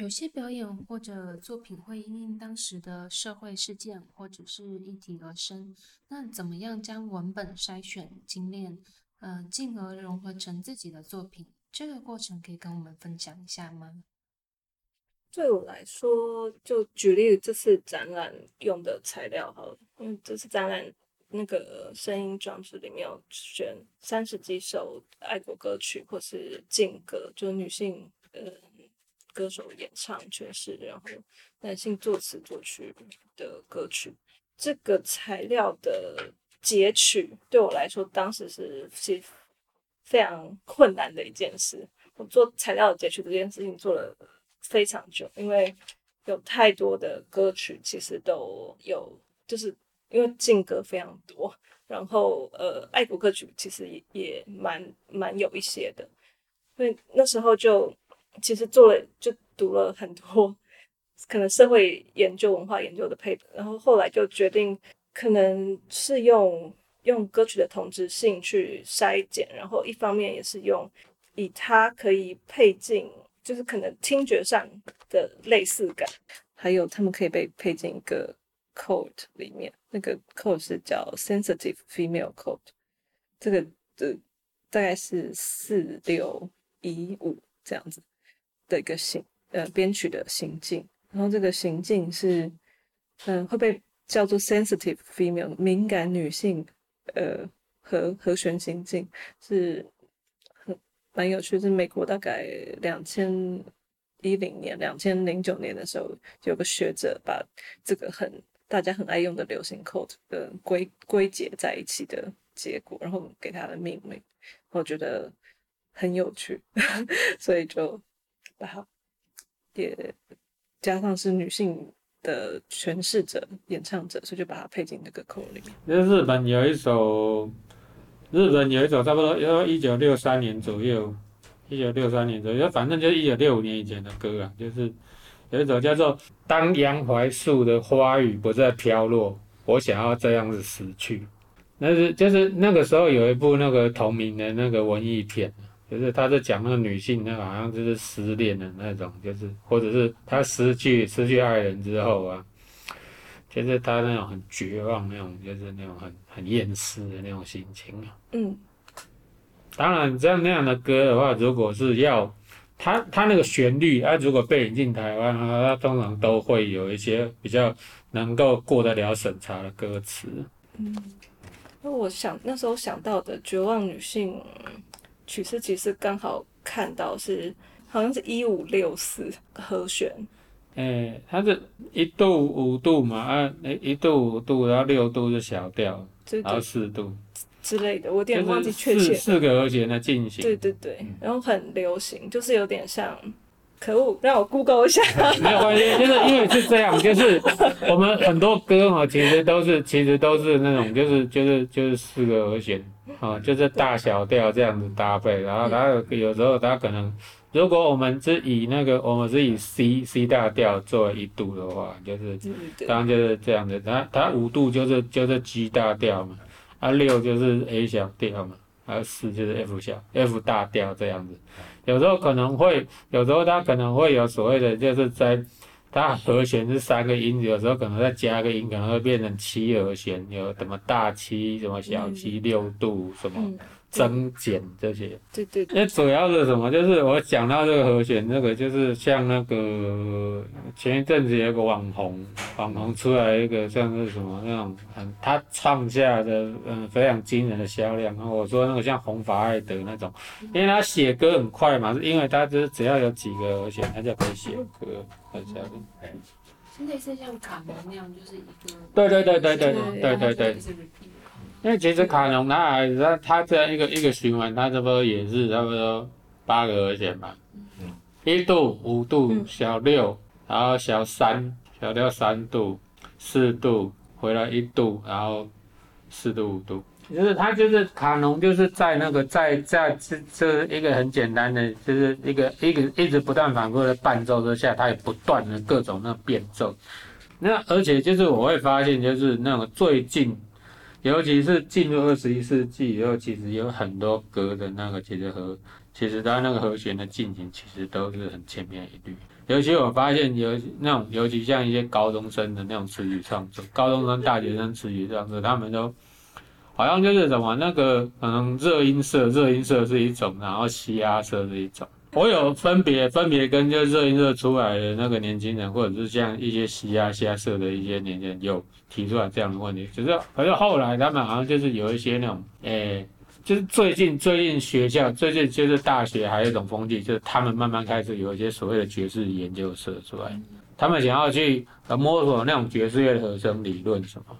有些表演或者作品会因应当时的社会事件或者是议题而生。那怎么样将文本筛选、精炼，呃，进而融合成自己的作品？这个过程可以跟我们分享一下吗？对我来说，就举例这次展览用的材料好了，因为这次展览那个声音装置里面有选三十几首爱国歌曲，或是劲歌，就是女性呃。歌手演唱诠释，然后男性作词作曲的歌曲，这个材料的截取对我来说，当时是是非常困难的一件事。我做材料的截取这件事情做了非常久，因为有太多的歌曲其实都有，就是因为劲歌非常多，然后呃，爱国歌曲其实也也蛮蛮有一些的，所以那时候就。其实做了就读了很多，可能社会研究、文化研究的 paper，然后后来就决定，可能是用用歌曲的同质性去筛检，然后一方面也是用以它可以配进，就是可能听觉上的类似感，还有他们可以被配进一个 code 里面，那个 code 是叫 sensitive female code，这个的大概是四六一五这样子。的一个行呃编曲的行进，然后这个行进是嗯、会被叫做 sensitive female 敏感女性呃和和弦行进是很蛮有趣，是美国大概两千一零年两千零九年的时候，有个学者把这个很大家很爱用的流行 code 的归归结在一起的结果，然后给它的命名，我觉得很有趣，所以就。好，也加上是女性的诠释者、演唱者，所以就把它配进那个口里面。那日本有一首，日本有一首差不多要一九六三年左右，一九六三年左右，反正就是一九六五年以前的歌啊，就是有一首叫做《当杨槐树的花雨不再飘落，我想要这样子死去》。那是就是那个时候有一部那个同名的那个文艺片。就是他在讲那个女性，那个好像就是失恋的那种，就是或者是他失去失去爱人之后啊，就是他那种很绝望那种，就是那种很很厌世的那种心情啊。嗯，当然这样那样的歌的话，如果是要他他那个旋律，啊，如果被引进台湾啊，他通常都会有一些比较能够过得了审查的歌词。嗯，那我想那时候想到的绝望女性。曲式其实刚好看到是好像是一五六四和弦，诶、欸，它是一度五度嘛，啊，一度五度，然后六度是小调，然后四度之类的，我有点忘记确切。四个和弦的进行，对对对，然后很流行，就是有点像。可恶，让我 Google 一下。没有关系，就是因为是这样，就是我们很多歌哈，其实都是其实都是那种，就是就是就是四个和弦啊，就是大小调这样子搭配，然后它有时候它可能，如果我们是以那个我们是以 C C 大调作为一度的话，就是当然就是这样子，它它五度就是就是 G 大调嘛，啊六就是 A 小调嘛，啊四就是 F 小 F 大调这样子。有时候可能会，有时候它可能会有所谓的，就是在它和弦是三个音，有时候可能再加个音，可能会变成七和弦，有什么大七、什么小七、六度什么。增减这些，对对，那主要是什么？就是我讲到这个和弦，那个就是像那个前一阵子有个网红，网红出来一个像是什么那种很，他创下的嗯非常惊人的销量。然后我说那个像红发艾德那种，因为他写歌很快嘛，是因为他就是只要有几个和弦，他就可以写歌，很像。是类似像卡门那样，就是一个。对对对对对对对对。因为其实卡农它还它它这样一个一个循环，它这不也是差不多八个和弦嘛？一度、五度、小六，然后小三，小六三度，四度，回来一度，然后四度五度，就是它就是卡农就是在那个在在这这一个很简单的，就是一个一个一直不断反复的伴奏之下，它也不断的各种那变奏。那而且就是我会发现，就是那种最近。尤其是进入二十一世纪以后，其实有很多歌的那个其实和其实它那个和弦的进行，其实都是很千篇一律。尤其我发现有那种，尤其像一些高中生的那种词语创作，高中生、大学生词语创作，他们都好像就是什么那个可能热音色，热音色是一种，然后嘻哈色是一种。我有分别分别跟就热音社出来的那个年轻人，或者是像一些西亚西亚社的一些年轻人，有提出来这样的问题，只是可是后来他们好像就是有一些那种，诶、就是最近最近学校最近就是大学还有一种风气，就是他们慢慢开始有一些所谓的爵士研究社出来，他们想要去呃摸索那种爵士乐的和声理论什么。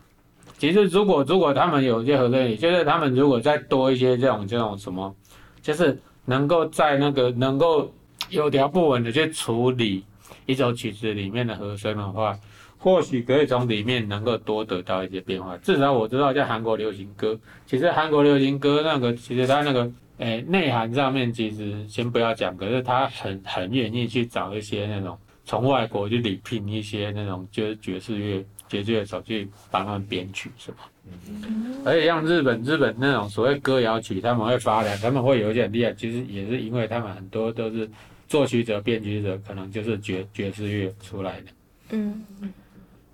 其实如果如果他们有一些和声理，就是他们如果再多一些这种这种什么，就是能够在那个能够有条不紊的去处理一首曲子里面的和声的话。或许可以从里面能够多得到一些变化。至少我知道，在韩国流行歌，其实韩国流行歌那个，其实它那个，诶、内涵上面其实先不要讲，可是他很很愿意去找一些那种从外国去礼聘一些那种就是爵士乐爵士乐手去帮他们编曲，是吧？嗯。而且像日本日本那种所谓歌谣曲，他们会发展，他们会有一点厉害，其实也是因为他们很多都是作曲者、编曲者，可能就是爵爵士乐出来的。嗯。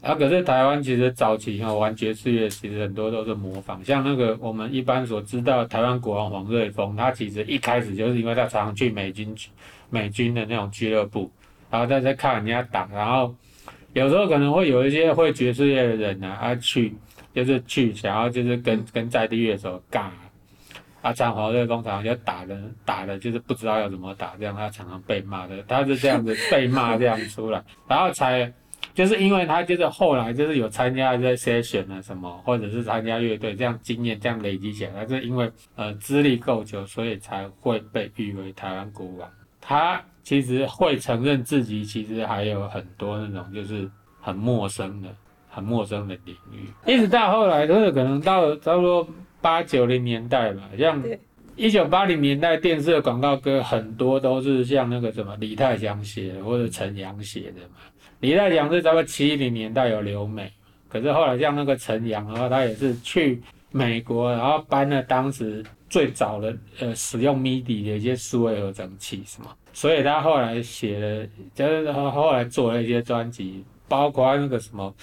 啊，可是台湾其实早期哈玩爵士乐，其实很多都是模仿，像那个我们一般所知道台湾国王黄瑞丰，他其实一开始就是因为他常常去美军美军的那种俱乐部，然后在在看人家打，然后有时候可能会有一些会爵士乐的人呢，啊去就是去想要就是跟跟在地乐手尬，啊唱黄瑞丰常就打的打的就是不知道要怎么打，这样他常常被骂的，他是这样子被骂这样出来，然后才。就是因为他就是后来就是有参加这些选啊什么，或者是参加乐队，这样经验这样累积起来，他是因为呃资历够久，所以才会被誉为台湾国王。他其实会承认自己其实还有很多那种就是很陌生的、很陌生的领域，一直到后来就是可能到差不多八九零年代吧，像一九八零年代电视的广告歌很多都是像那个什么李泰祥写的或者陈阳写的嘛。李泰祥是差不多七零年代有留美，可是后来像那个陈阳的话，他也是去美国，然后搬了当时最早的呃使用 MIDI 的一些数位合成器，是吗？所以他后来写了，就是他后来做了一些专辑，包括那个什么，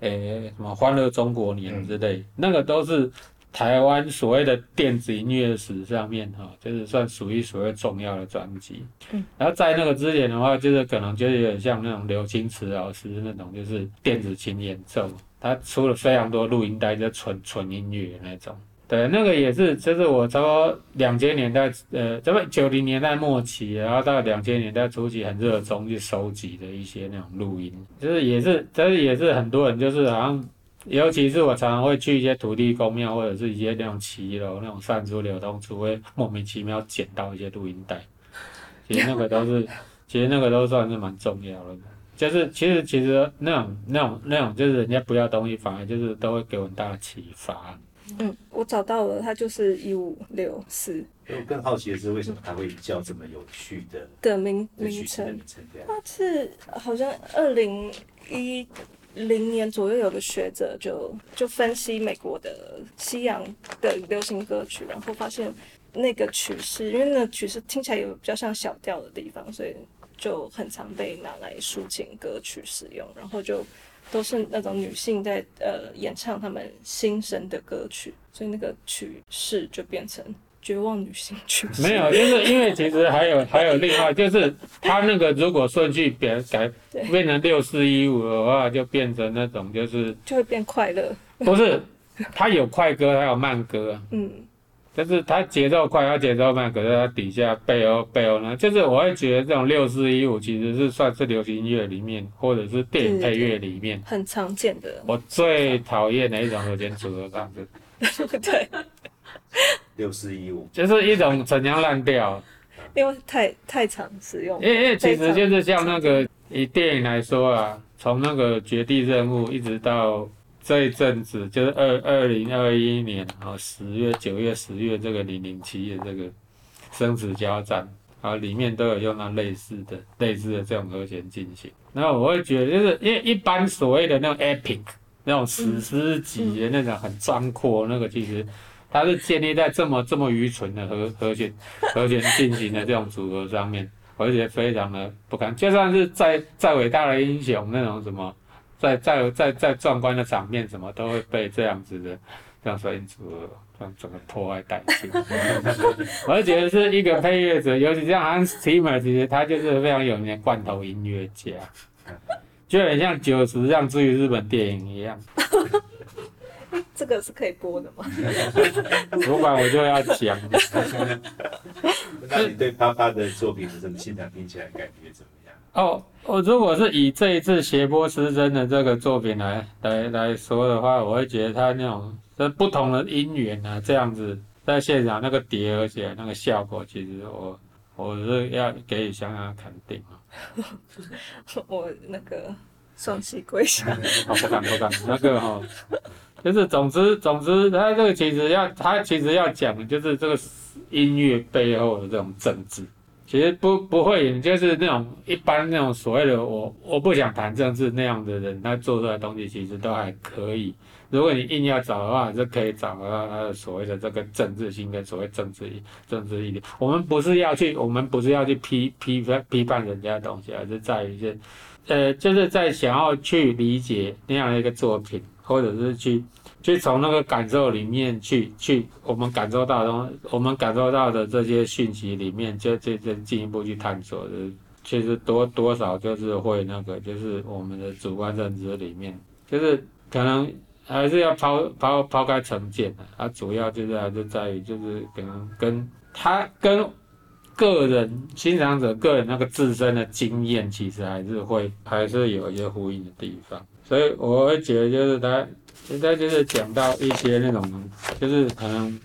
诶、欸、什么欢乐中国年之类，那个都是。台湾所谓的电子音乐史上面，哈，就是算数一数二重要的专辑。嗯，然后在那个之前的话，就是可能就是有点像那种刘清池老师那种，就是电子琴演奏，他出了非常多录音带，就纯纯音乐那种。对，那个也是，就是我差不多两千年代，呃，这个九零年代末期，然后到两千年代初期，很热衷去收集的一些那种录音，就是也是，但是也是很多人就是好像。尤其是我常常会去一些土地公庙，或者是一些那种骑楼、那种散出流通处，会莫名其妙捡到一些录音带。其实那个都是，其实那个都算是蛮重要的。就是其实其实那种那种那种，就是人家不要东西，反而就是都会给我很大的启发。嗯，我找到了，它就是一五六四。我更好奇的是，为什么它会叫这么有趣的的名名称？它是好像二零一。零年左右，有个学者就就分析美国的西洋的流行歌曲，然后发现那个曲式，因为那曲式听起来有比较像小调的地方，所以就很常被拿来抒情歌曲使用。然后就都是那种女性在呃演唱她们心声的歌曲，所以那个曲式就变成。绝望女性曲没有，就是因为其实还有 还有另外，就是他那个如果顺序变改变成六四一五的话，就变成那种就是就会变快乐。不是，他有快歌，还有慢歌。嗯，就是它节奏快，它节奏慢，可是它底下背后背后呢，就是我会觉得这种六四一五其实是算是流行音乐里面或者是电影配乐里面很常见的。我最讨厌的一种和弦组合方式。对。六四一五就是一种陈腔滥调，因为太太常使用。因为因为其实就是像那个以电影来说啊，从那个绝地任务一直到这一阵子，就是二二零二一年啊十月九月十月这个零零七的这个生死交战啊，里面都有用到类似的类似的这种和弦进行。那我会觉得，就是因为一般所谓的那种 epic 那种史诗级的那种很壮阔，那个其实。它是建立在这么这么愚蠢的和和弦 和弦进行的这种组合上面，我就觉得非常的不堪。就算是再再伟大的英雄，那种什么，再再再再壮观的场面，什么都会被这样子的这样说音组合让整个破坏殆尽。我就觉得是一个配乐者，尤其像 Hans Zimmer，其实他就是非常有名的罐头音乐家，就很像九十让之于日本电影一样。这个是可以播的吗？主管我就要讲。那你对啪啪的作品是什么现场听起来感觉怎么样？哦，我如果是以这一次斜波失真的这个作品来来来说的话，我会觉得他那种这不同的音源啊，这样子在现场那个叠合起来那个效果，其实我我是要给予相当肯定啊。我那个双膝跪下。哦，不敢不敢，那个哈、哦。就是总之总之，他这个其实要他其实要讲的就是这个音乐背后的这种政治，其实不不会，就是那种一般那种所谓的我我不想谈政治那样的人，他做出来东西其实都还可以。如果你硬要找的话，就可以找到他的所谓的这个政治性跟所谓政治政治意义。我们不是要去，我们不是要去批批判批判人家的东西，而是在于一些，呃，就是在想要去理解那样的一个作品。或者是去去从那个感受里面去去我们感受到的东西，我们感受到的这些讯息里面，就就就进一步去探索就是，其实多多少就是会那个，就是我们的主观认知里面，就是可能还是要抛抛抛开成见的，它主要就是还是在于就是可能跟他跟个人欣赏者个人那个自身的经验，其实还是会还是有一些呼应的地方。所以我会觉得，就是他现在就是讲到一些那种，就是可能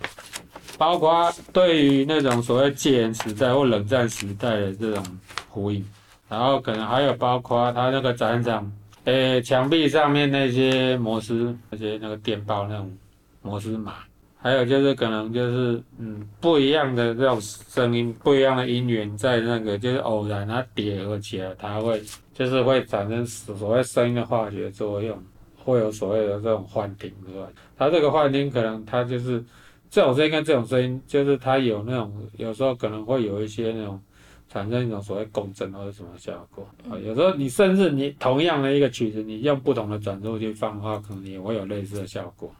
包括对于那种所谓戒严时代或冷战时代的这种呼应，然后可能还有包括他那个展场，诶，墙壁上面那些摩斯那些那个电报那种摩斯码，还有就是可能就是嗯不一样的这种声音，不一样的音源在那个就是偶然它叠合起来，它会。就是会产生所谓声音的化学作用，会有所谓的这种幻听，对吧？它这个幻听可能它就是这种声音跟这种声音，就是它有那种有时候可能会有一些那种产生一种所谓共振或者什么效果啊。有时候你甚至你同样的一个曲子，你用不同的转速去放的话，可能也会有类似的效果。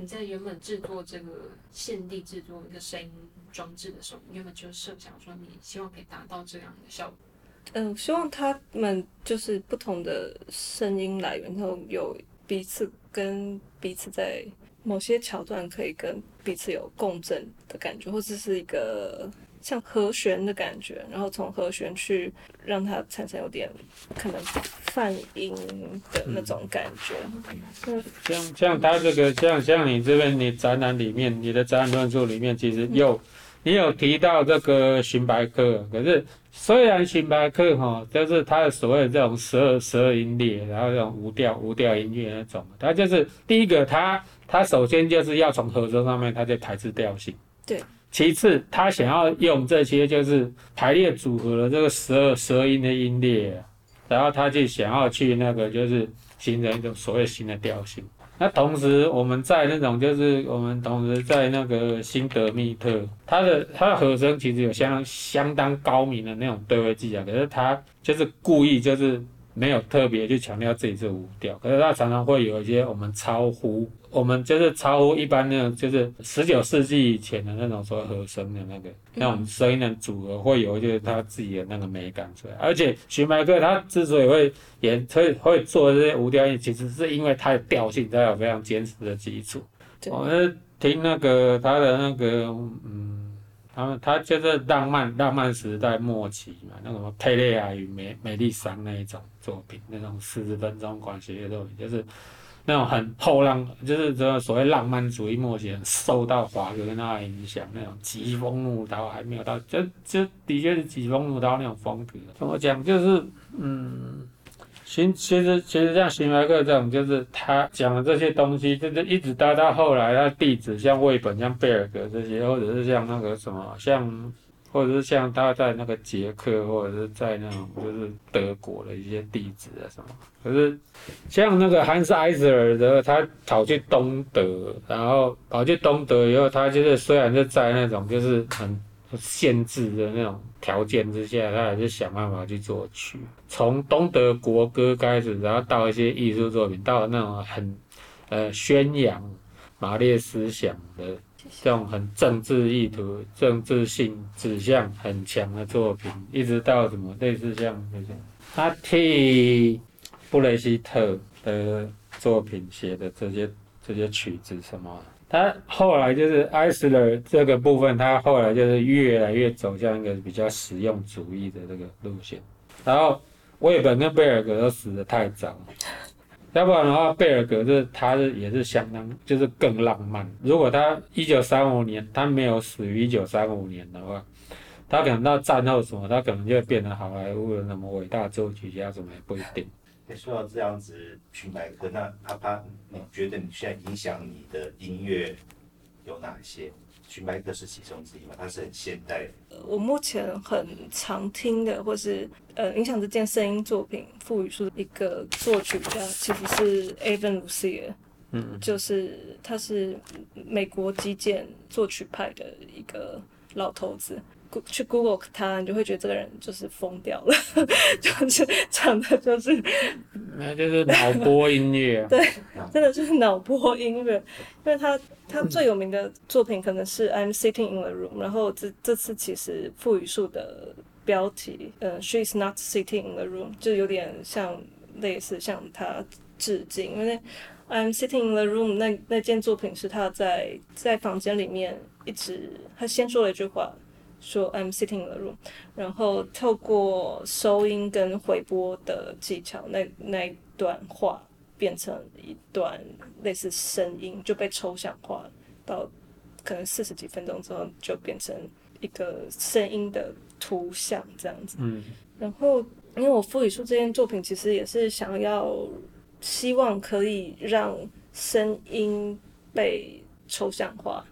你在原本制作这个限定制作一个声音装置的时候，原本就设想说你希望可以达到这样的效果。嗯，希望他们就是不同的声音来源，然后有彼此跟彼此在某些桥段可以跟彼此有共振的感觉，或者是一个像和弦的感觉，然后从和弦去让它产生有点可能泛音的那种感觉。嗯，像像他这个，像像你这边你展览里面，你的展览论述里面，其实有。嗯你有提到这个荀白克，可是虽然荀白克哈，就是他的所谓的这种十二十二音列，然后这种无调无调音乐那种，他就是第一个，他他首先就是要从和声上面，他就排斥调性。对。其次，他想要用这些就是排列组合的这个十二十二音的音列，然后他就想要去那个就是形成一种所谓新的调性。那同时，我们在那种就是我们同时在那个辛德密特，他的他的和声其实有相当相当高明的那种对位技巧，可是他就是故意就是没有特别去强调自己是五调，可是他常常会有一些我们超乎。我们就是超乎一般那种，就是十九世纪以前的那种说和声的那个那种声音的组合，会有就是他自己的那个美感出来。而且徐白克他之所以会演，会会做这些无调音，其实是因为他的调性，他有非常坚实的基础。我们听那个他的那个，嗯，他们他就是浪漫浪漫时代末期嘛，那个什么佩列亚与美美丽桑那一种作品，那种四十分钟管弦乐作品，就是。那种很后浪，就是这个所谓浪漫主义末期，受到华格纳影响，那种疾风怒涛还没有到，这这的确是疾风怒涛那种风格。怎么讲？就是嗯，其其实其实像荀白克这种，就是他讲的这些东西，就是一直到到后来，他弟子像魏本、像贝尔格这些，或者是像那个什么像。或者是像他在那个捷克，或者是在那种就是德国的一些地址啊什么。可是像那个汉斯艾舍尔的，他跑去东德，然后跑去东德以后，他就是虽然是在那种就是很限制的那种条件之下，他还是想办法去作曲。从东德国歌开始，然后到一些艺术作品，到那种很呃宣扬马列思想的这种很政治意图、政治性指向很强的作品，一直到什么类似像那种他替布雷希特的作品写的这些这些曲子什么。他后来就是艾斯勒这个部分，他后来就是越来越走向一个比较实用主义的这个路线。然后魏本跟贝尔格都死得太早，要不然的话，贝尔格是他是也是相当就是更浪漫。如果他一九三五年他没有死于一九三五年的话，他可能到战后什么，他可能就会变成好莱坞的什么伟大作曲家什么也不一定。说到这样子，荀白克，那啪啪，你觉得你现在影响你的音乐有哪些？荀白克是其中之一嘛？他是很现代的。我目前很常听的，或是呃影响这件声音作品赋予出的一个作曲家，其实是 Evan Lucier，嗯，就是他是美国击剑作曲派的一个老头子。去 Google 他，你就会觉得这个人就是疯掉了，就是唱的就是，那就是脑波音乐。对，真的就是脑波音乐。因为他他最有名的作品可能是 I'm Sitting in the Room，然后这这次其实傅语树的标题，呃，She's not sitting in the room，就有点像类似向他致敬，因为 I'm Sitting in the Room 那那件作品是他在在房间里面一直，他先说了一句话。说 I'm sitting in the room，然后透过收音跟回播的技巧，那那一段话变成一段类似声音，就被抽象化到可能四十几分钟之后，就变成一个声音的图像这样子。嗯，然后因为我赋予出这件作品，其实也是想要希望可以让声音被抽象化，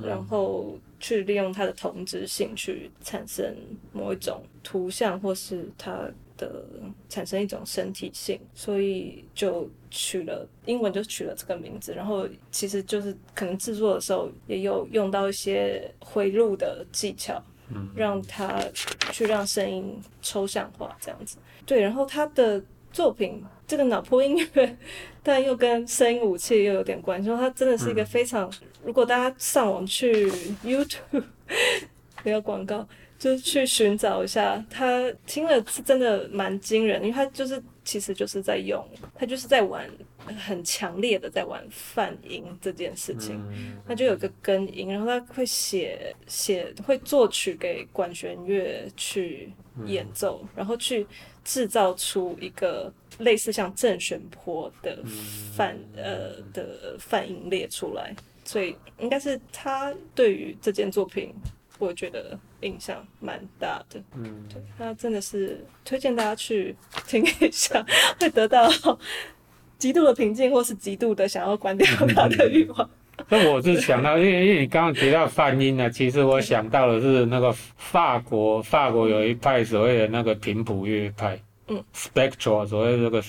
然后。去利用它的同质性去产生某一种图像，或是它的产生一种身体性，所以就取了英文就取了这个名字。然后其实就是可能制作的时候也有用到一些回路的技巧，嗯，让它去让声音抽象化这样子。对，然后他的作品这个脑波音乐，但又跟声音武器又有点关系，说它真的是一个非常。如果大家上网去 YouTube，没有广告，就是去寻找一下，他听了是真的蛮惊人，因为他就是其实就是在用，他就是在玩很强烈的在玩泛音这件事情，他就有个根音，然后他会写写会作曲给管弦乐去演奏，然后去制造出一个类似像正弦波的泛呃的泛音列出来。所以应该是他对于这件作品，我觉得印象蛮大的。嗯，对，他真的是推荐大家去听一下，会得到极度的平静，或是极度的想要关掉他的欲望。那我是想到，因为因为你刚刚提到泛音呢，其实我想到的是那个法国，法国有一派所谓的那个频谱乐派。嗯，spectral 所谓这个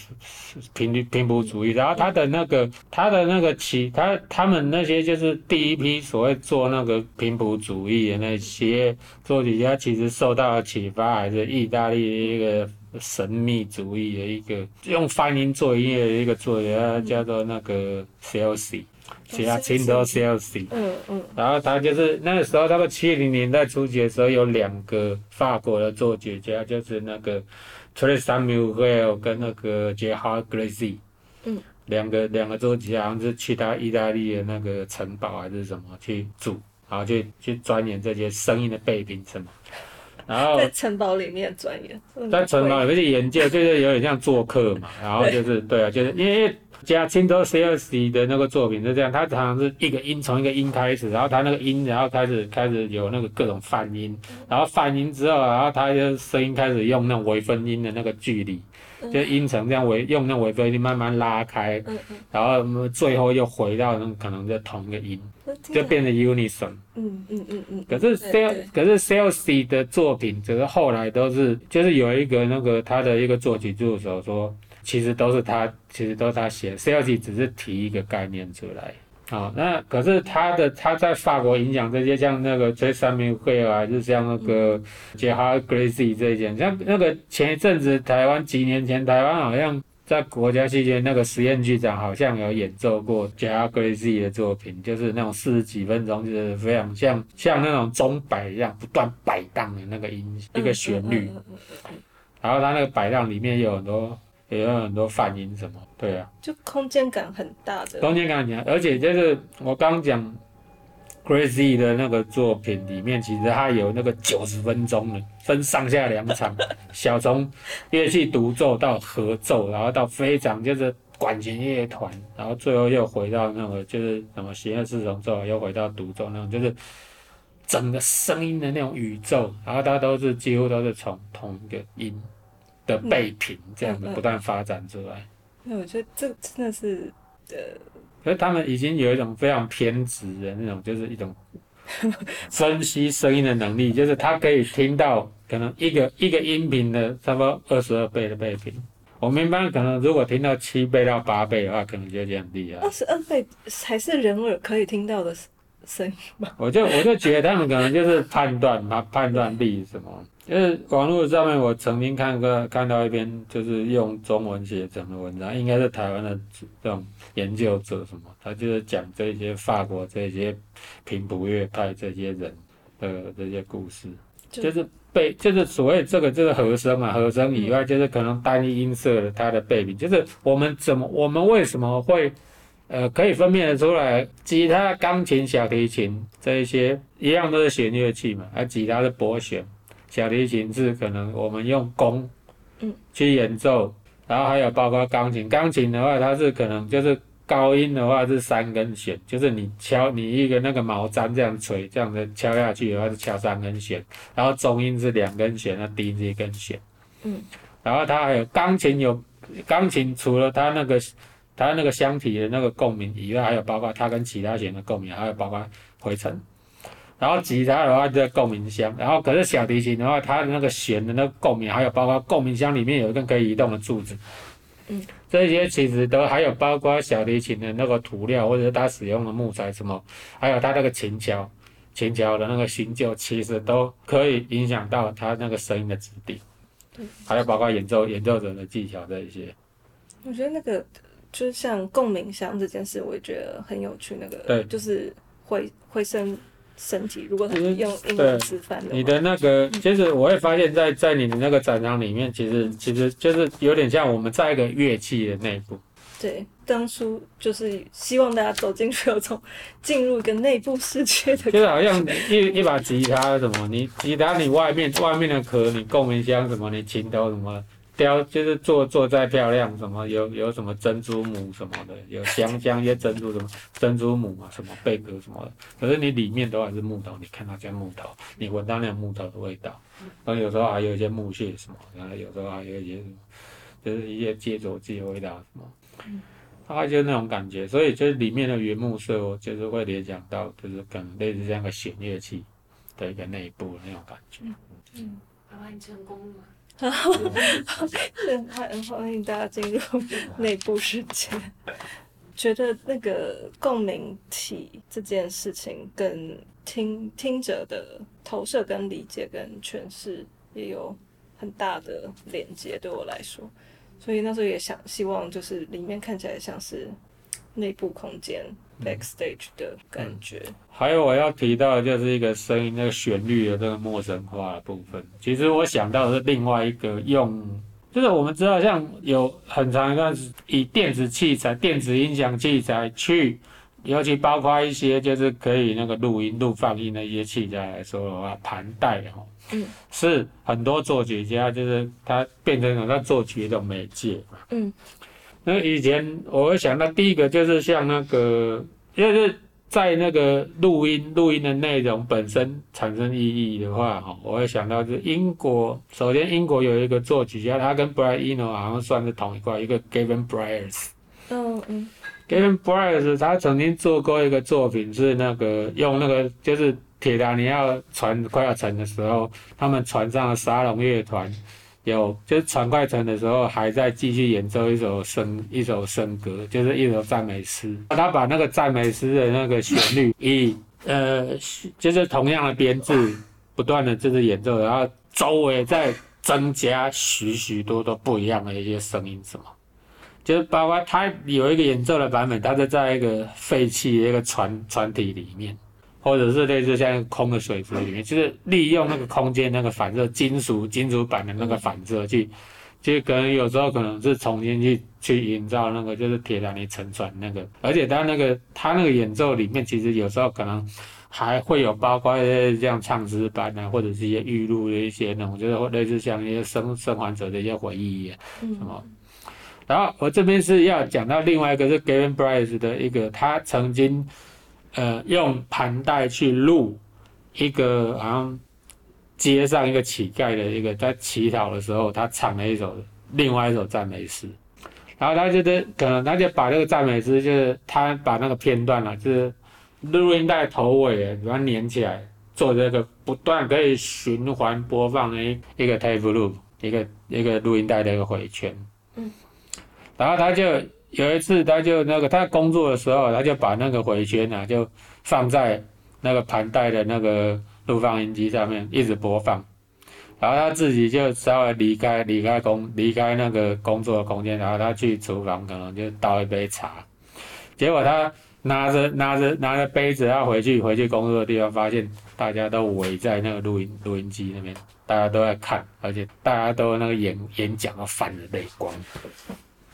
频率频谱主义，然后他的那个他的那个其他他们那些就是第一批所谓做那个频谱主义的那些作曲家，其实受到的启发还是意大利的一个神秘主义的一个用泛音做音乐的一个作曲家，叫做那个 Scelsi，其他青岛 Scelsi，嗯嗯，然后他就是那个时候，他们七零年代初期的时候，有两个法国的作曲家，就是那个。Tristan Murail 跟那个 Gerhard Grisi，嗯，两个两个周期好像是去他意大利的那个城堡还是什么去住，然后去去钻研这些声音的背景什么，然后在城堡里面钻研，在城堡里面去研究，就是有点像做客嘛，然后就是，对。啊，就是因为。加 Giacinto Scelsi 的那个作品是这样，他常常是一个音从一个音开始，然后他那个音，然后开始开始有那个各种泛音，然后泛音之后，然后他就声音开始用那种微分音的那个距离，就音程这样微用那微分音慢慢拉开，然后最后又回到那可能就同一个音，就变成 unison。嗯嗯嗯嗯。可是 Cel 可是 Scelsi 的作品，只是后来都是就是有一个那个他的一个作曲助手说。其实都是他，其实都是他写，Scelsi 只是提一个概念出来，啊、哦，那可是他的他在法国影响这些，像那个 J.Sammy Hale 还是像那个 Gerhard Gracie 这一件，像那个前一阵子台湾几年前台湾好像在国家期间那个实验剧场好像有演奏过 Gerhard Gracie 的作品，就是那种四十几分钟，就是非常像像那种钟摆一样不断摆荡的那个音一个旋律，然后他那个摆荡里面有很多。也有很多泛音什么，对啊，就空间感很大的，空间感很强，而且就是我刚讲 Gracie 的那个作品里面，其实它有那个九十分钟的，分上下两场，小从乐器独奏到合奏，然后到非常就是管弦乐团，然后最后又回到那个就是什么弦乐四重奏，又回到独奏那种，就是整个声音的那种宇宙，然后它都是几乎都是从同一个音。的倍频这样的不断发展出来，那、我觉得这真的是呃，可是他们已经有一种非常偏执的那种，就是一种 分析声音的能力，就是他可以听到可能一个一个音频的差不多二十二倍的倍频。我们一般可能如果听到七倍到八倍的话，可能就有点厉害。二十二倍才是人耳可以听到的声音吧？我就我就觉得他们可能就是判断嘛，判断力什么。就是网络上面，我曾经看过看到一篇，就是用中文写成的文章，应该是台湾的这种研究者什么，他就是讲这些法国这些频谱乐派这些人的这些故事，就是被就是所谓这个就是和声嘛，和声以外就是可能单一音色的它的背景，就是我们怎么我们为什么会呃可以分辨得出来，吉他、钢琴、小提琴这一些一样都是弦乐器嘛，而吉他是拨弦。小提琴是可能我们用弓，嗯，去演奏，然后还有包括钢琴，钢琴的话它是可能就是高音的话是三根弦，就是你敲你一个那个毛毡这样锤，这样的敲下去的话是敲三根弦，然后中音是两根弦，那低音是一根弦，嗯，然后它还有钢琴有钢琴除了它那个它那个箱体的那个共鸣以外，还有包括它跟其他弦的共鸣，还有包括回程。然后吉他的话就在共鸣箱，然后可是小提琴的话，它的那个弦的那个共鸣，还有包括共鸣箱里面有一根可以移动的柱子，嗯，这些其实都还有包括小提琴的那个涂料，或者是它使用的木材什么，还有它那个琴桥，琴桥的那个新旧，其实都可以影响到它那个声音的质地，对，还有包括演奏演奏者的技巧这一些。我觉得那个就是像共鸣箱这件事，我也觉得很有趣。那个对，就是回回声。身体，如果他用英文吃饭的，你的那个，其实我会发现，在在你的那个展场里面，其实其实就是有点像我们在一个乐器的内部。对，当初就是希望大家走进去，有种进入一个内部世界的，就是好像一一把吉他什么，你吉他你外面外面的壳，你共鸣箱什么，你琴头什么。雕就是做做再漂亮，什么有有什么珍珠母什么的，有镶镶一些珍珠什么珍珠母啊，什么贝壳什么的。可是你里面都还是木头，你看到这木头，你闻到那个木头的味道。然后有时候还有一些木屑什么，然后有时候还有一些就是一些接着剂的味道什么，大概就是那种感觉。所以就是里面的原木色，我就是会联想到，就是可能类似这样一个弦乐器的一个内部的那种感觉。嗯，好，你成功了。然后，欢欢迎大家进入内部世界。觉得那个共鸣体这件事情，跟听听者的投射、跟理解、跟诠释也有很大的连接。对我来说，所以那时候也想希望，就是里面看起来像是内部空间。Backstage 的感觉，嗯，还有我要提到的就是一个声音那个旋律的这个陌生化的部分。其实我想到的是另外一个用，就是我们知道像有很长一段时以电子器材、电子音响器材去，尤其包括一些就是可以那个录音、录放音的一些器材来说的话，盘带哈，嗯，是很多作曲家就是他变成了他作曲的一种媒介嘛，嗯。那以前我会想到第一个就是像那个，就是在那个录音录音的内容本身产生意义的话，哈，我会想到是英国。首先，英国有一个作曲家，他跟 Brian Eno 好像算是同一块，一个 Gavin Bryars。嗯嗯。Gavin Bryars 他曾经做过一个作品，是那个用那个就是铁达尼号船快要沉的时候，他们船上的沙龙乐团。有就是传快船的时候，还在继续演奏一首圣一首圣歌，就是一首赞美诗。他把那个赞美诗的那个旋律以呃，就是同样的编制，不断的就是演奏，然后周围再增加许许多多不一样的一些声音，什么，就是包括他有一个演奏的版本，他是在一个废弃的一个船船体里面。或者是类似像空的水池里面，就是利用那个空间那个反射，金属金属板的那个反射去，就可能有时候可能是重新去去营造那个就是铁达尼沉船那个，而且他那个他那个演奏里面，其实有时候可能还会有包括一些像唱诗班啊，或者是一些预录的一些那种，就是类似像一些生生还者的一些回忆啊什么。然后我这边是要讲到另外一个是 Gavin Bryce 的一个，他曾经。呃，用盘带去录一个好像街上一个乞丐的一个在乞讨的时候，他唱了一首另外一首赞美诗，然后他就是可能他就把这个赞美诗，就是他把那个片段啊，就是录音带头尾把它连起来，做这个不断可以循环播放的一一个 tape loop，一个一个录音带的一个回圈，嗯，然后他就。有一次，他就那个他工作的时候，他就把那个回圈啊，就放在那个盘带的那个录放音机上面，一直播放。然后他自己就稍微离开离开工离开那个工作的空间，然后他去厨房，可能就倒一杯茶。结果他拿着 拿着拿着杯子要回去回去工作的地方，发现大家都围在那个录音录音机那边，大家都在看，而且大家都那个眼眼角都泛着泪光。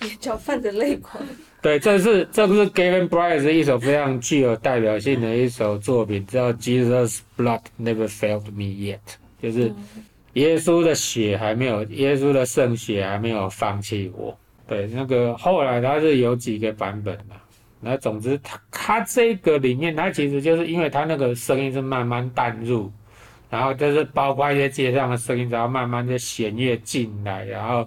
眼角泛着泪光。对，这是这不是 Gavin Bryce 一首非常具有代表性的一首作品，叫 Jesus Blood Never Failed Me Yet，就是耶稣的血还没有，耶稣的圣血还没有放弃我。对，那个后来它是有几个版本的，那总之它它这个里面，它其实就是因为它那个声音是慢慢淡入，然后就是包括一些街上的声音，然后慢慢的弦乐进来，然后。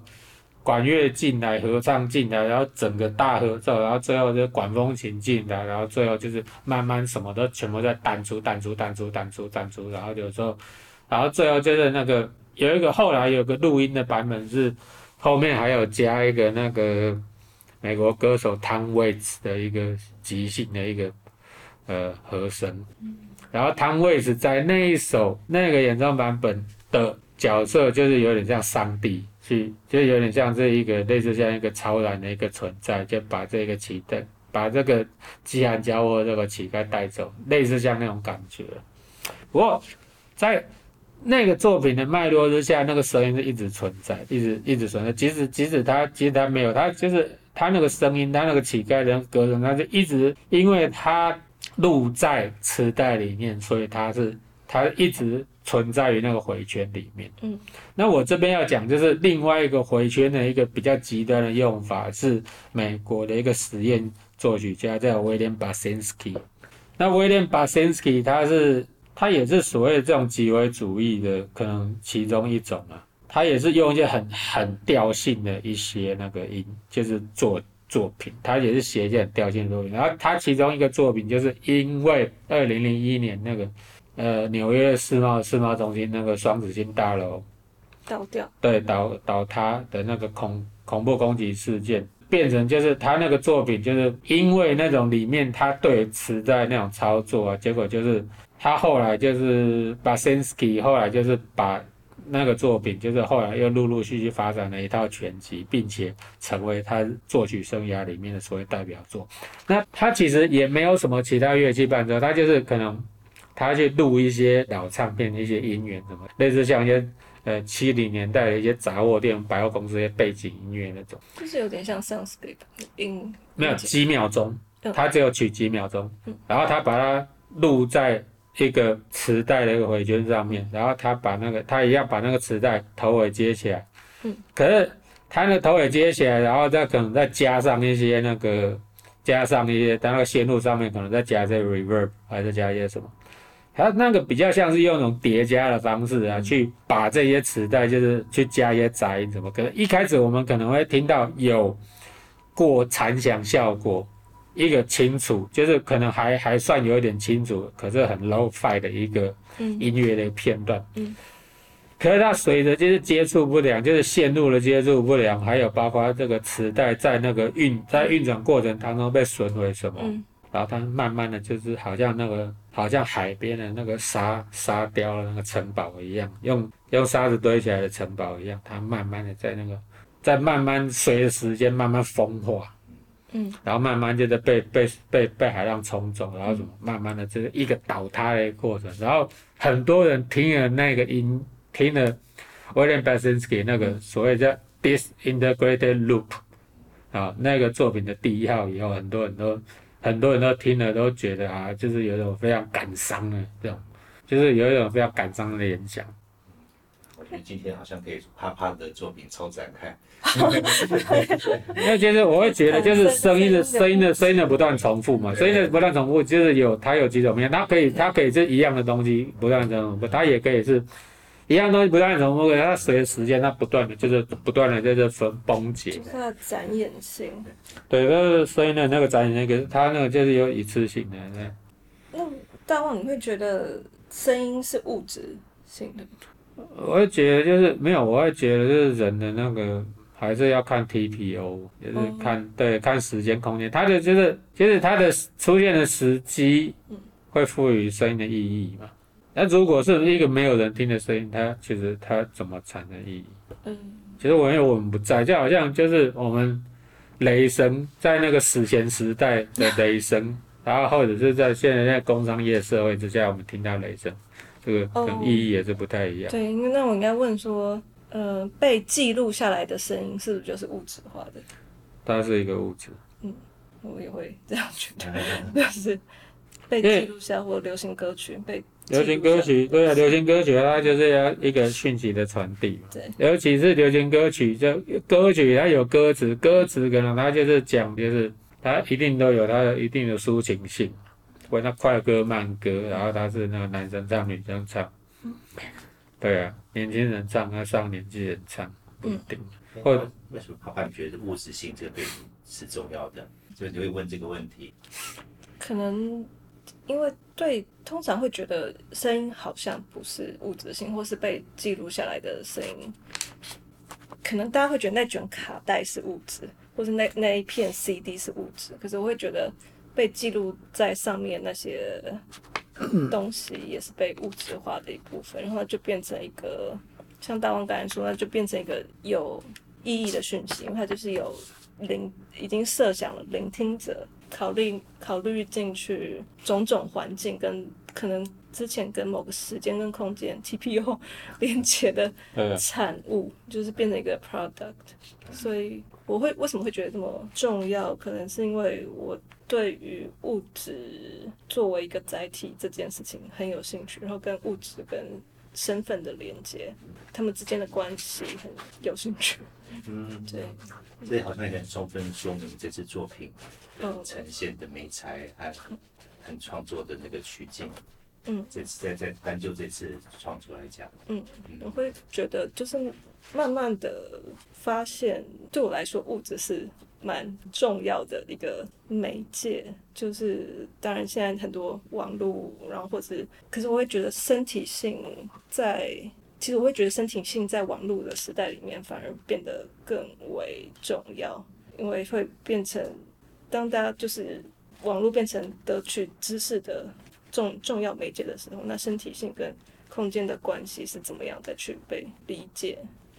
管乐进来，合唱进来，然后整个大合奏，然后最后就管风琴进来，然后最后就是慢慢什么都全部在淡出、淡出、淡出、淡出、淡出，然后有时候，然后最后就是那个有一个后来有个录音的版本是后面还有加一个那个美国歌手 Tom Waits 的一个即兴的一个呃和声，然后 Tom Waits 在那一首那个演唱版本的角色就是有点像上帝。去就有点像这一个类似像一个超然的一个存在，就把这个乞丐，把这个饥寒交迫这个乞丐带走，类似像那种感觉。不过在那个作品的脉络之下，那个声音是一直存在，一直一直存在。即使即使他其实他没有，他就是他那个声音，他那个乞丐的歌声，他就一直因为他录在磁带里面，所以他是他一直。存在于那个回圈里面。嗯，那我这边要讲就是另外一个回圈的一个比较极端的用法，是美国的一个实验作曲家叫威廉巴辛斯基。那威廉巴辛斯基他是他也是所谓的这种极为主义的可能其中一种啊，他也是用一些很很调性的一些那个音，就是作作品，他也是写一些很调性的作品。然后他其中一个作品就是因为二零零一年那个。呃，纽约世贸世贸中心那个双子星大楼倒掉，对，倒倒塌的那个恐恐怖攻击事件，变成就是他那个作品，就是因为那种里面他对磁带那种操作啊，结果就是他后来就是把 Sinsky 后来就是把那个作品，就是后来又陆陆续续发展了一套全集，并且成为他作曲生涯里面的所谓代表作。那他其实也没有什么其他乐器伴奏，他就是可能。他去录一些老唱片的一些音源，什么类似像一些呃七零年代的一些杂货店、百货公司一些背景音乐那种，就是有点像 soundscape 音，没有几秒钟，他只有取几秒钟，然后他把它录在一个磁带的一个回圈上面，然后他把那个他一样把那个磁带头尾接起来，嗯，可是他那个头尾接起来，然后再可能再加上一些那个加上一些，他那个线路上面可能再加一些 reverb，还是加一些什么。它那个比较像是用那种叠加的方式啊，去把这些磁带就是去加一些杂音什么。可能一开始我们可能会听到有过残响效果，一个清楚，就是可能还还算有一点清楚，可是很 low-fi 的一个音乐的片段。嗯可是它随着就是接触不良，就是线路的接触不良，还有包括这个磁带在那个运在运转过程当中被损毁什么，嗯然后它慢慢的就是好像那个好像海边的那个沙沙雕的那个城堡一样，用用沙子堆起来的城堡一样，它慢慢的在那个在慢慢随着时间慢慢风化。嗯，然后慢慢就在被被被被海浪冲走，然后怎么慢慢的就是一个倒塌的一个过程，然后很多人听了那个音，听了 William Basinski 那个所谓叫 Disintegrated Loop 啊那个作品的第一号以后，很多人都很多人都听了都觉得啊，就是有一种非常感伤的这种，就是有一种非常感伤的联想。我觉得今天好像可以啪啪的作品超展开。因为其实我会觉得，就是声音的 声音的声音的不断重复嘛，声音的不断重复，就是有它有几种面，它可以它可以是一样的东西不断重复，它也可以是一样东西不断重复，它随着时间它不断的就是不断的在这分崩解就。是它的展演性。对，那个声音的那个展演那个，它那个就是有一次性的。对那大旺，你会觉得声音是物质性的？我会觉得就是没有，我会觉得就是人的那个还是要看 TPO，就是看、对看时间空间，它的就是就是它的出现的时机会赋予声音的意义嘛。那如果是一个没有人听的声音，它其实它怎么产生意义？嗯，其实我因为我们不在，就好像就是我们雷声在那个史前时代的雷声，然后或者是在现在在工商业社会之下，我们听到雷声，这个跟意义也是不太一样。对，因为那我应该问说，呃，被记录下来的声音是不是就是物质化的？它是一个物质。嗯我也会这样觉得，就是被记录下或流行歌曲被流行歌曲，对啊，流行歌曲它就是要一个讯息的传递嘛。对，尤其是流行歌曲，就歌曲它有歌词，歌词可能它就是讲，就是它一定都有它的一定的抒情性，不管它快歌慢歌，然后它是那个男生唱女生唱，对啊，年轻人唱，那上年纪人唱，不一定。或者为什么啪啪你觉得物质性这个对你是重要的？所以你会问这个问题。可能因为对，通常会觉得声音好像不是物质性，或是被记录下来的声音，可能大家会觉得那卷卡带是物质，或是那那一片 CD 是物质。可是我会觉得被记录在上面那些 东西也是被物质化的一部分，然后就变成一个像大王刚才说，那就变成一个有意义的讯息，因为它就是有聆已经设想了聆听者。考虑考虑进去种种环境跟可能之前跟某个时间跟空间 TPO 连接的产物，就是变成一个 product。所以我会为什么会觉得这么重要？可能是因为我对于物质作为一个载体这件事情很有兴趣，然后跟物质跟身份的连接，他们之间的关系很有兴趣。嗯，对。这好像也很充分说明这次作品呈现的美材和很创作的那个取径。嗯，这次在在单就这次创作来讲，嗯，我会觉得就是慢慢的发现，对我来说物质是蛮重要的一个媒介。就是当然现在很多网络，然后或是，可是我会觉得身体性在。其实我会觉得身体性在网络的时代里面反而变得更为重要，因为会变成当大家就是网络变成得取知识的重重要媒介的时候，那身体性跟空间的关系是怎么样再去被理解？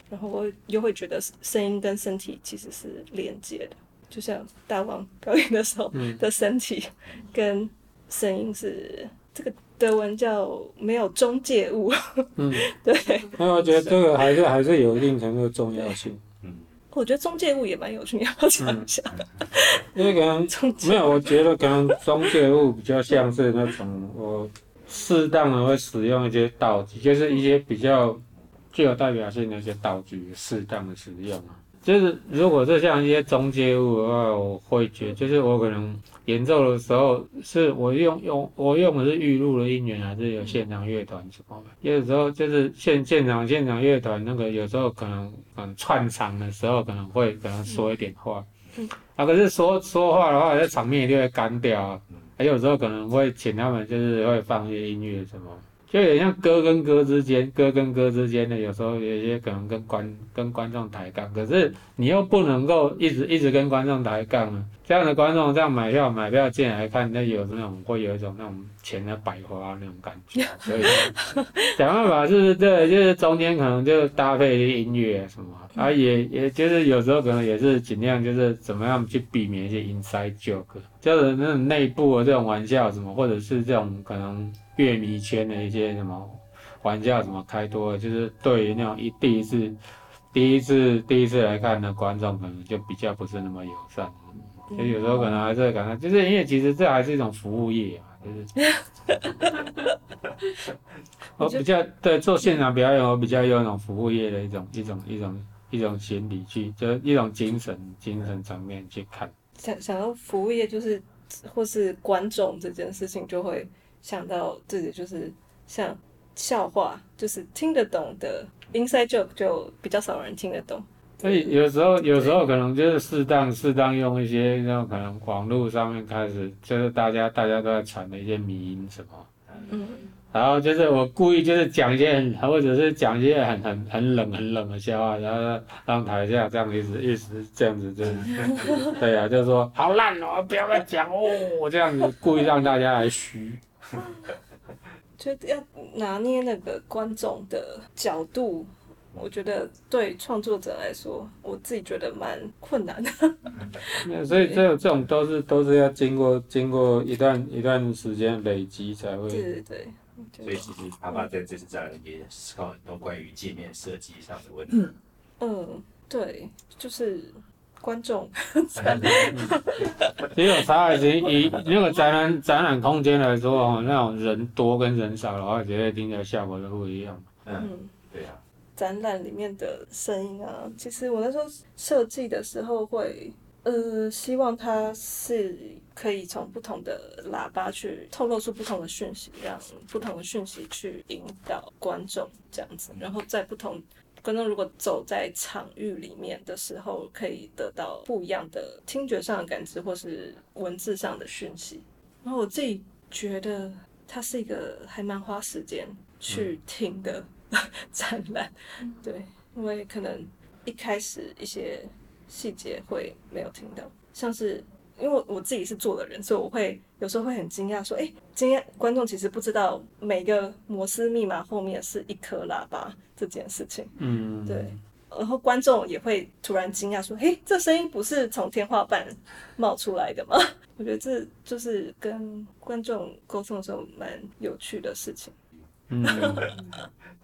然后我又会觉得声音跟身体其实是连接的，就像大王表演的时候的身体跟声音是这个。德文叫没有中介物，嗯，对。那我觉得这个还是还是有一定程度的重要性。嗯，我觉得中介物也蛮有趣，要讲一下。因为可能 没有，我觉得可能中介物比较像是那种我适当的会使用一些道具，就是一些比较具有代表性的一些道具，适当的使用啊。就是如果是像一些中介物的话，我会觉得就是我可能演奏的时候，是我用用我用的是预录的音源，还是有现场乐团什么的？有时候就是现现场现场乐团那个有时候可能嗯串场的时候可能会可能说一点话，嗯，啊可是说说话的话，在场面一定会干掉啊。还有时候可能会请他们就是会放一些音乐什么，就有点像歌跟歌之间，歌跟歌之间的，有时候有些可能跟观跟观众抬杠，可是你又不能够一直一直跟观众抬杠啊。这样的观众这样买票买票进来看，那有那种会有一种那种钱的百花那种感觉，所以想办法是对，就是中间可能就搭配一些音乐什么，啊也也就是有时候可能也是尽量就是怎么样去避免一些 inside joke，就是那种内部的这种玩笑什么，或者是这种可能。乐迷圈的一些什么玩家什么开多了，就是对于那种一第一次、第一次、第一次来看的观众，可能就比较不是那么友善。就有时候可能还是会感到，就是因为其实这还是一种服务业啊，就是 我比较对做现场表演，我比较用那种服务业的一种一种一种一种心理去，就是一种精神精神层面去看。想想到服务业就是或是观众这件事情，就会。想到自己就是像笑话，就是听得懂的 inside joke 就比较少人听得懂。所以有时候有时候可能就是适当适当用一些那种可能网络上面开始就是大家大家都在传的一些迷音什么，嗯，然后就是我故意就是讲一些很或者是讲一些很很很冷很冷的笑话，然后让台下这样一直一直这样子就是 对啊，就是说好烂哦，不要再讲哦，我这样子故意让大家来嘘。就要拿捏那个观众的角度，我觉得对创作者来说，我自己觉得蛮困难的。所以这种这种都是都是要经过经过一段一段时间累积才会。对对对。所以其实阿爸在这次展览也思考很多关于界面设计上的问题。嗯，对，就是。观众，其实有差异。以那个展览展览空间来说，那种人多跟人少的话，觉得听起来效果都不一样。嗯，对呀、啊。展览里面的声音啊，其实我那时候设计的时候会，呃，希望它是可以从不同的喇叭去透露出不同的讯息，让不同的讯息去引导观众这样子，然后在不同。观众如果走在场域里面的时候，可以得到不一样的听觉上的感知，或是文字上的讯息。然后我自己觉得它是一个还蛮花时间去听的 展览，对，因为可能一开始一些细节会没有听到，像是。因为我自己是做的人，所以我会有时候会很惊讶，说：“哎，今天观众其实不知道每个摩斯密码后面是一颗喇叭这件事情。”嗯，对。然后观众也会突然惊讶说：“嘿，这声音不是从天花板冒出来的吗？” 我觉得这就是跟观众沟通的时候蛮有趣的事情。嗯，